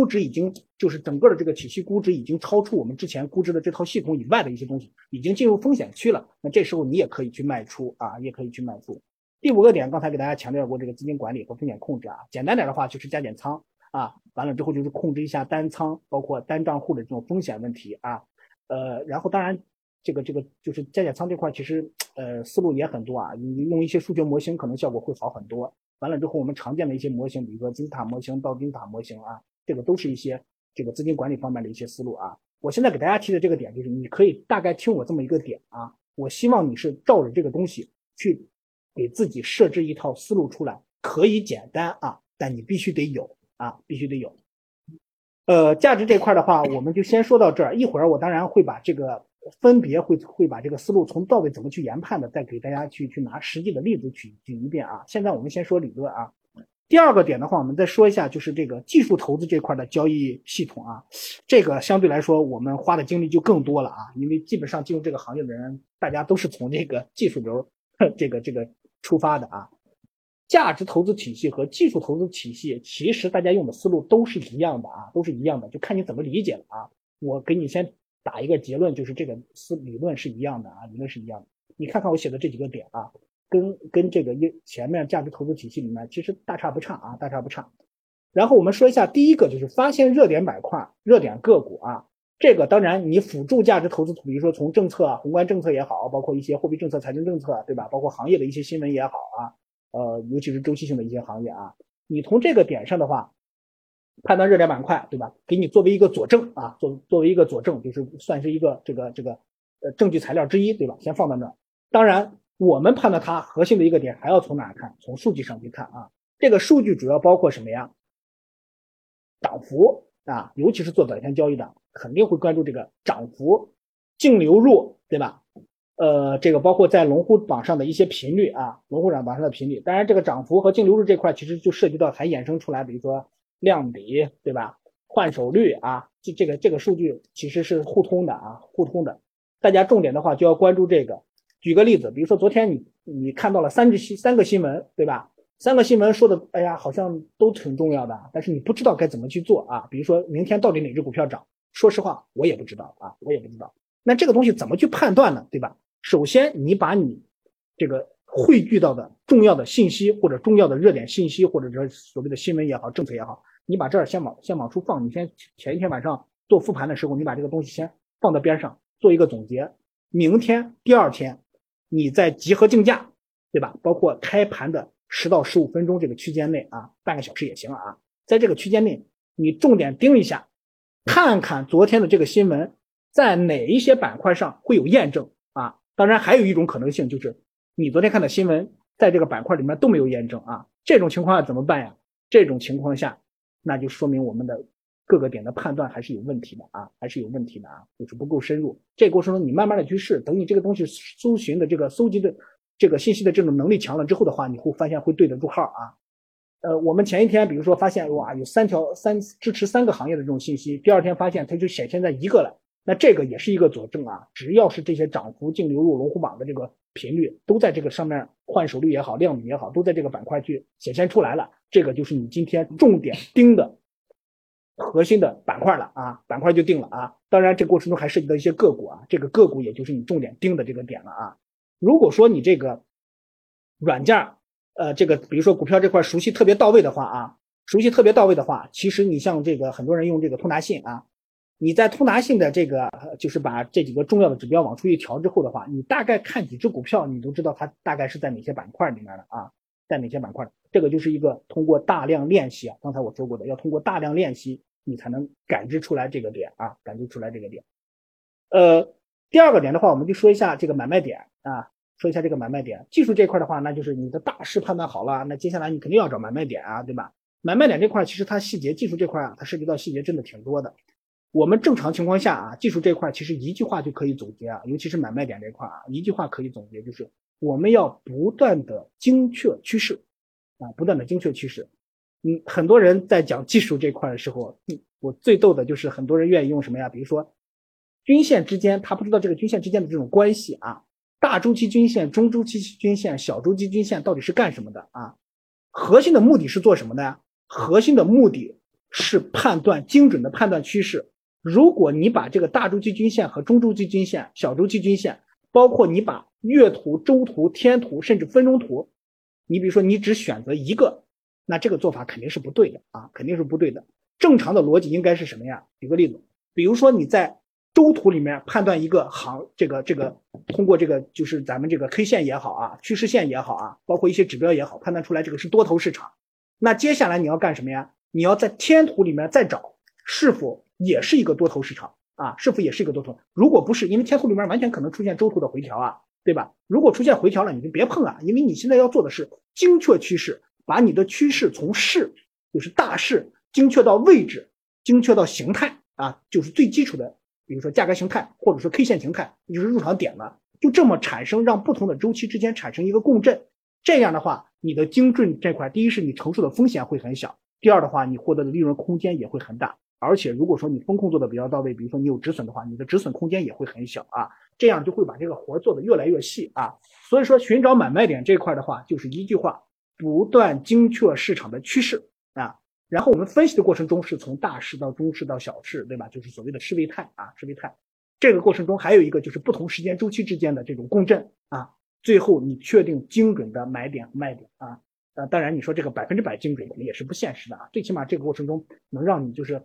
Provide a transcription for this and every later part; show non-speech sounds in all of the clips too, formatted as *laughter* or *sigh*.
估值已经就是整个的这个体系估值已经超出我们之前估值的这套系统以外的一些东西，已经进入风险区了。那这时候你也可以去卖出啊，也可以去卖出。第五个点，刚才给大家强调过这个资金管理和风险控制啊，简单点的话就是加减仓啊，完了之后就是控制一下单仓，包括单账户的这种风险问题啊。呃，然后当然这个这个就是加减仓这块，其实呃思路也很多啊，你用一些数学模型可能效果会好很多。完了之后，我们常见的一些模型，比如说金字塔模型、倒金字塔模型啊，这个都是一些这个资金管理方面的一些思路啊。我现在给大家提的这个点，就是你可以大概听我这么一个点啊。我希望你是照着这个东西去给自己设置一套思路出来，可以简单啊，但你必须得有啊，必须得有。呃，价值这块的话，我们就先说到这儿。一会儿我当然会把这个。分别会会把这个思路从到尾怎么去研判的，再给大家去去拿实际的例子举举一遍啊。现在我们先说理论啊。第二个点的话，我们再说一下，就是这个技术投资这块的交易系统啊。这个相对来说，我们花的精力就更多了啊，因为基本上进入这个行业的人，大家都是从这个技术流 *laughs* 这个这个出发的啊。价值投资体系和技术投资体系，其实大家用的思路都是一样的啊，都是一样的，就看你怎么理解了啊。我给你先。打一个结论，就是这个思理论是一样的啊，理论是一样的。你看看我写的这几个点啊，跟跟这个一前面价值投资体系里面其实大差不差啊，大差不差。然后我们说一下第一个，就是发现热点板块、热点个股啊。这个当然你辅助价值投资，比如说从政策啊、宏观政策也好，包括一些货币政策、财政政策，对吧？包括行业的一些新闻也好啊，呃，尤其是周期性的一些行业啊，你从这个点上的话。判断热点板块，对吧？给你作为一个佐证啊，作作为一个佐证，就是算是一个这个这个呃证据材料之一，对吧？先放到那儿。当然，我们判断它核心的一个点还要从哪看？从数据上去看啊。这个数据主要包括什么呀？涨幅啊，尤其是做短线交易的，肯定会关注这个涨幅、净流入，对吧？呃，这个包括在龙虎榜上的一些频率啊，龙虎榜榜上的频率。当然，这个涨幅和净流入这块，其实就涉及到还衍生出来，比如说。量比对吧？换手率啊，这这个这个数据其实是互通的啊，互通的。大家重点的话就要关注这个。举个例子，比如说昨天你你看到了三只新三个新闻，对吧？三个新闻说的，哎呀，好像都挺重要的，但是你不知道该怎么去做啊。比如说明天到底哪只股票涨？说实话，我也不知道啊，我也不知道。那这个东西怎么去判断呢？对吧？首先你把你这个。汇聚到的重要的信息或者重要的热点信息，或者说所谓的新闻也好，政策也好，你把这儿先往先往出放。你先前一天晚上做复盘的时候，你把这个东西先放到边上，做一个总结。明天第二天，你在集合竞价，对吧？包括开盘的十到十五分钟这个区间内啊，半个小时也行啊，在这个区间内，你重点盯一下，看看昨天的这个新闻在哪一些板块上会有验证啊。当然，还有一种可能性就是。你昨天看的新闻，在这个板块里面都没有验证啊，这种情况下怎么办呀？这种情况下，那就说明我们的各个点的判断还是有问题的啊，还是有问题的啊，就是不够深入。这个过程中你慢慢的去试，等你这个东西搜寻的这个搜集的这个信息的这种能力强了之后的话，你会发现会对得住号啊。呃，我们前一天比如说发现哇有三条三支持三个行业的这种信息，第二天发现它就显现在一个了，那这个也是一个佐证啊。只要是这些涨幅净流入龙虎榜的这个。频率都在这个上面，换手率也好，量比也好，都在这个板块去显现出来了。这个就是你今天重点盯的核心的板块了啊，板块就定了啊。当然，这过程中还涉及到一些个股啊，这个个股也就是你重点盯的这个点了啊。如果说你这个软件呃，这个比如说股票这块熟悉特别到位的话啊，熟悉特别到位的话，其实你像这个很多人用这个通达信啊。你在通达信的这个，就是把这几个重要的指标往出一调之后的话，你大概看几只股票，你都知道它大概是在哪些板块里面的啊，在哪些板块。这个就是一个通过大量练习啊，刚才我说过的，要通过大量练习，你才能感知出来这个点啊，感知出来这个点。呃，第二个点的话，我们就说一下这个买卖点啊，说一下这个买卖点。技术这块的话，那就是你的大势判断好了，那接下来你肯定要找买卖点啊，对吧？买卖点这块其实它细节，技术这块啊，它涉及到细节真的挺多的。我们正常情况下啊，技术这块其实一句话就可以总结啊，尤其是买卖点这块啊，一句话可以总结，就是我们要不断的精确趋势啊，不断的精确趋势。嗯，很多人在讲技术这块的时候，我最逗的就是很多人愿意用什么呀？比如说均线之间，他不知道这个均线之间的这种关系啊，大周期均线、中周期均线、小周期均线到底是干什么的啊？核心的目的是做什么的呀？核心的目的是判断精准的判断趋势。如果你把这个大周期均线和中周期均线、小周期均线，包括你把月图、周图、天图，甚至分钟图，你比如说你只选择一个，那这个做法肯定是不对的啊，肯定是不对的。正常的逻辑应该是什么呀？举个例子，比如说你在周图里面判断一个行，这个这个通过这个就是咱们这个 K 线也好啊，趋势线也好啊，包括一些指标也好，判断出来这个是多头市场。那接下来你要干什么呀？你要在天图里面再找是否也是一个多头市场啊？是否也是一个多头？如果不是，因为天图里面完全可能出现周图的回调啊。对吧？如果出现回调了，你就别碰啊，因为你现在要做的是精确趋势，把你的趋势从势，就是大势，精确到位置，精确到形态啊，就是最基础的，比如说价格形态，或者说 K 线形态，就是入场点了，就这么产生，让不同的周期之间产生一个共振，这样的话，你的精准这块，第一是你承受的风险会很小，第二的话，你获得的利润空间也会很大。而且如果说你风控做的比较到位，比如说你有止损的话，你的止损空间也会很小啊，这样就会把这个活做得越来越细啊。所以说寻找买卖点这块的话，就是一句话，不断精确市场的趋势啊。然后我们分析的过程中是从大势到中势到小势，对吧？就是所谓的势位态啊，势位态。这个过程中还有一个就是不同时间周期之间的这种共振啊。最后你确定精准的买点和卖点啊。呃，当然你说这个百分之百精准也是不现实的啊。最起码这个过程中能让你就是。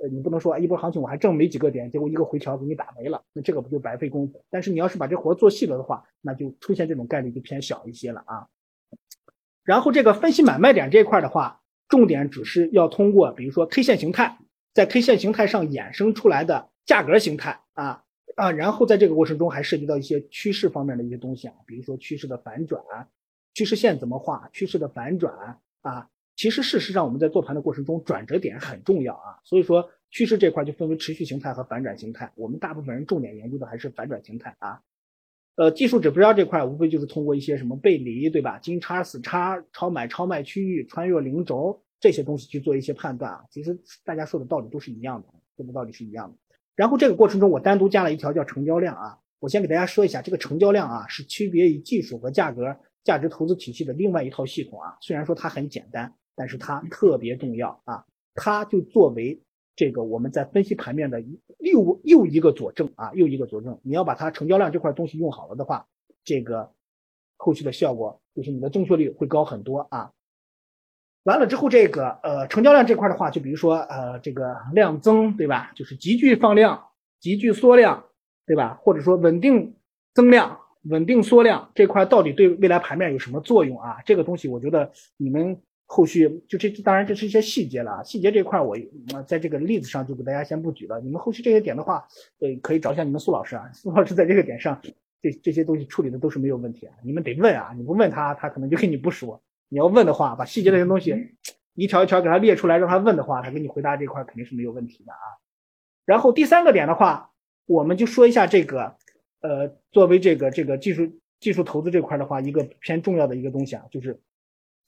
呃，你不能说一波行情我还挣没几个点，结果一个回调给你打没了，那这个不就白费功夫？但是你要是把这活做细了的话，那就出现这种概率就偏小一些了啊。然后这个分析买卖点这一块的话，重点只是要通过，比如说 K 线形态，在 K 线形态上衍生出来的价格形态啊啊，然后在这个过程中还涉及到一些趋势方面的一些东西啊，比如说趋势的反转，趋势线怎么画，趋势的反转啊。其实，事实上，我们在做盘的过程中，转折点很重要啊。所以说，趋势这块就分为持续形态和反转形态。我们大部分人重点研究的还是反转形态啊。呃，技术指标这块，无非就是通过一些什么背离，对吧？金叉、死叉、超买、超卖区域、穿越零轴这些东西去做一些判断啊。其实大家说的道理都是一样的，说的道理是一样的。然后这个过程中，我单独加了一条叫成交量啊。我先给大家说一下，这个成交量啊，是区别于技术和价格价值投资体系的另外一套系统啊。虽然说它很简单。但是它特别重要啊，它就作为这个我们在分析盘面的又又一个佐证啊，又一个佐证。你要把它成交量这块东西用好了的话，这个后续的效果就是你的正确率会高很多啊。完了之后，这个呃成交量这块的话，就比如说呃这个量增对吧？就是急剧放量、急剧缩量对吧？或者说稳定增量、稳定缩量这块到底对未来盘面有什么作用啊？这个东西我觉得你们。后续就这，当然这是一些细节了。细节这块我在这个例子上就给大家先不举了。你们后续这些点的话，呃，可以找一下你们苏老师啊。*laughs* 苏老师在这个点上，这这些东西处理的都是没有问题啊。你们得问啊，你不问他，他可能就跟你不说。你要问的话，把细节这些东西一条一条给他列出来，让他问的话，他给你回答这块肯定是没有问题的啊。然后第三个点的话，我们就说一下这个，呃，作为这个这个技术技术投资这块的话，一个偏重要的一个东西啊，就是。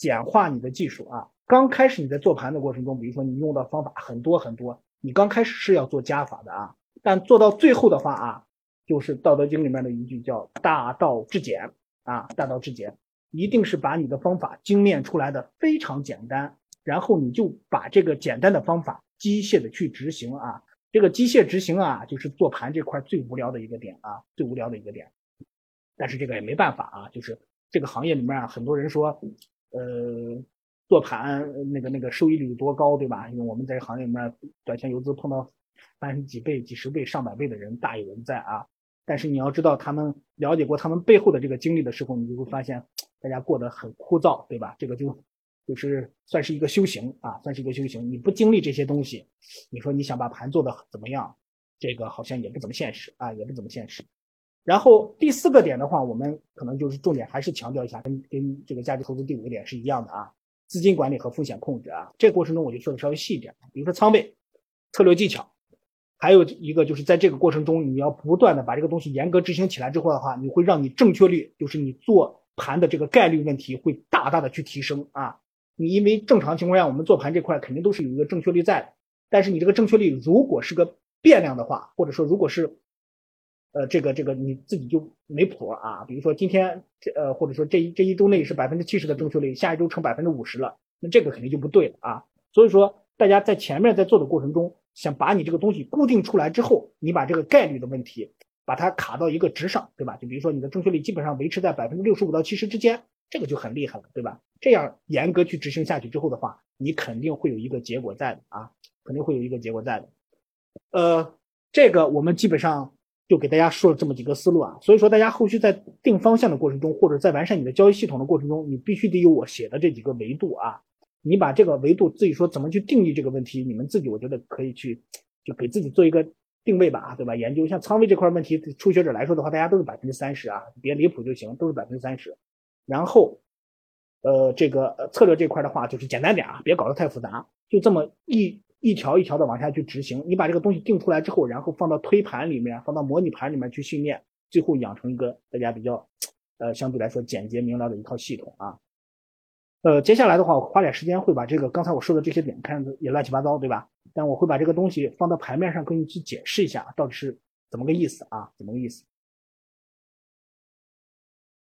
简化你的技术啊！刚开始你在做盘的过程中，比如说你用到方法很多很多，你刚开始是要做加法的啊。但做到最后的话啊，就是《道德经》里面的一句叫“大道至简”啊，“大道至简”，一定是把你的方法精炼出来的非常简单，然后你就把这个简单的方法机械的去执行啊。这个机械执行啊，就是做盘这块最无聊的一个点啊，最无聊的一个点。但是这个也没办法啊，就是这个行业里面啊，很多人说。呃，做盘那个那个收益率多高，对吧？因为我们在行业里面短线游资碰到翻几倍、几十倍、上百倍的人大有人在啊。但是你要知道，他们了解过他们背后的这个经历的时候，你就会发现大家过得很枯燥，对吧？这个就就是算是一个修行啊，算是一个修行。你不经历这些东西，你说你想把盘做的怎么样？这个好像也不怎么现实啊，也不怎么现实。然后第四个点的话，我们可能就是重点还是强调一下，跟跟这个价值投资第五个点是一样的啊，资金管理和风险控制啊。这个过程中我就说的稍微细一点，比如说仓位、策略技巧，还有一个就是在这个过程中，你要不断的把这个东西严格执行起来之后的话，你会让你正确率，就是你做盘的这个概率问题会大大的去提升啊。你因为正常情况下我们做盘这块肯定都是有一个正确率在的，但是你这个正确率如果是个变量的话，或者说如果是呃，这个这个你自己就没谱啊。比如说今天这呃，或者说这一这一周内是百分之七十的正确率，下一周成百分之五十了，那这个肯定就不对了啊。所以说大家在前面在做的过程中，想把你这个东西固定出来之后，你把这个概率的问题把它卡到一个值上，对吧？就比如说你的正确率基本上维持在百分之六十五到七十之间，这个就很厉害了，对吧？这样严格去执行下去之后的话，你肯定会有一个结果在的啊，肯定会有一个结果在的。呃，这个我们基本上就给大家说了这么几个思路啊，所以说大家后续在定方向的过程中，或者在完善你的交易系统的过程中，你必须得有我写的这几个维度啊。你把这个维度自己说怎么去定义这个问题，你们自己我觉得可以去就给自己做一个定位吧，对吧？研究像仓位这块问题，初学者来说的话，大家都是百分之三十啊，别离谱就行，都是百分之三十。然后，呃，这个策略这块的话，就是简单点啊，别搞得太复杂，就这么一。一条一条的往下去执行，你把这个东西定出来之后，然后放到推盘里面，放到模拟盘里面去训练，最后养成一个大家比较，呃，相对来说简洁明了的一套系统啊。呃，接下来的话，我花点时间会把这个刚才我说的这些点看也乱七八糟，对吧？但我会把这个东西放到盘面上跟你去解释一下，到底是怎么个意思啊？怎么个意思？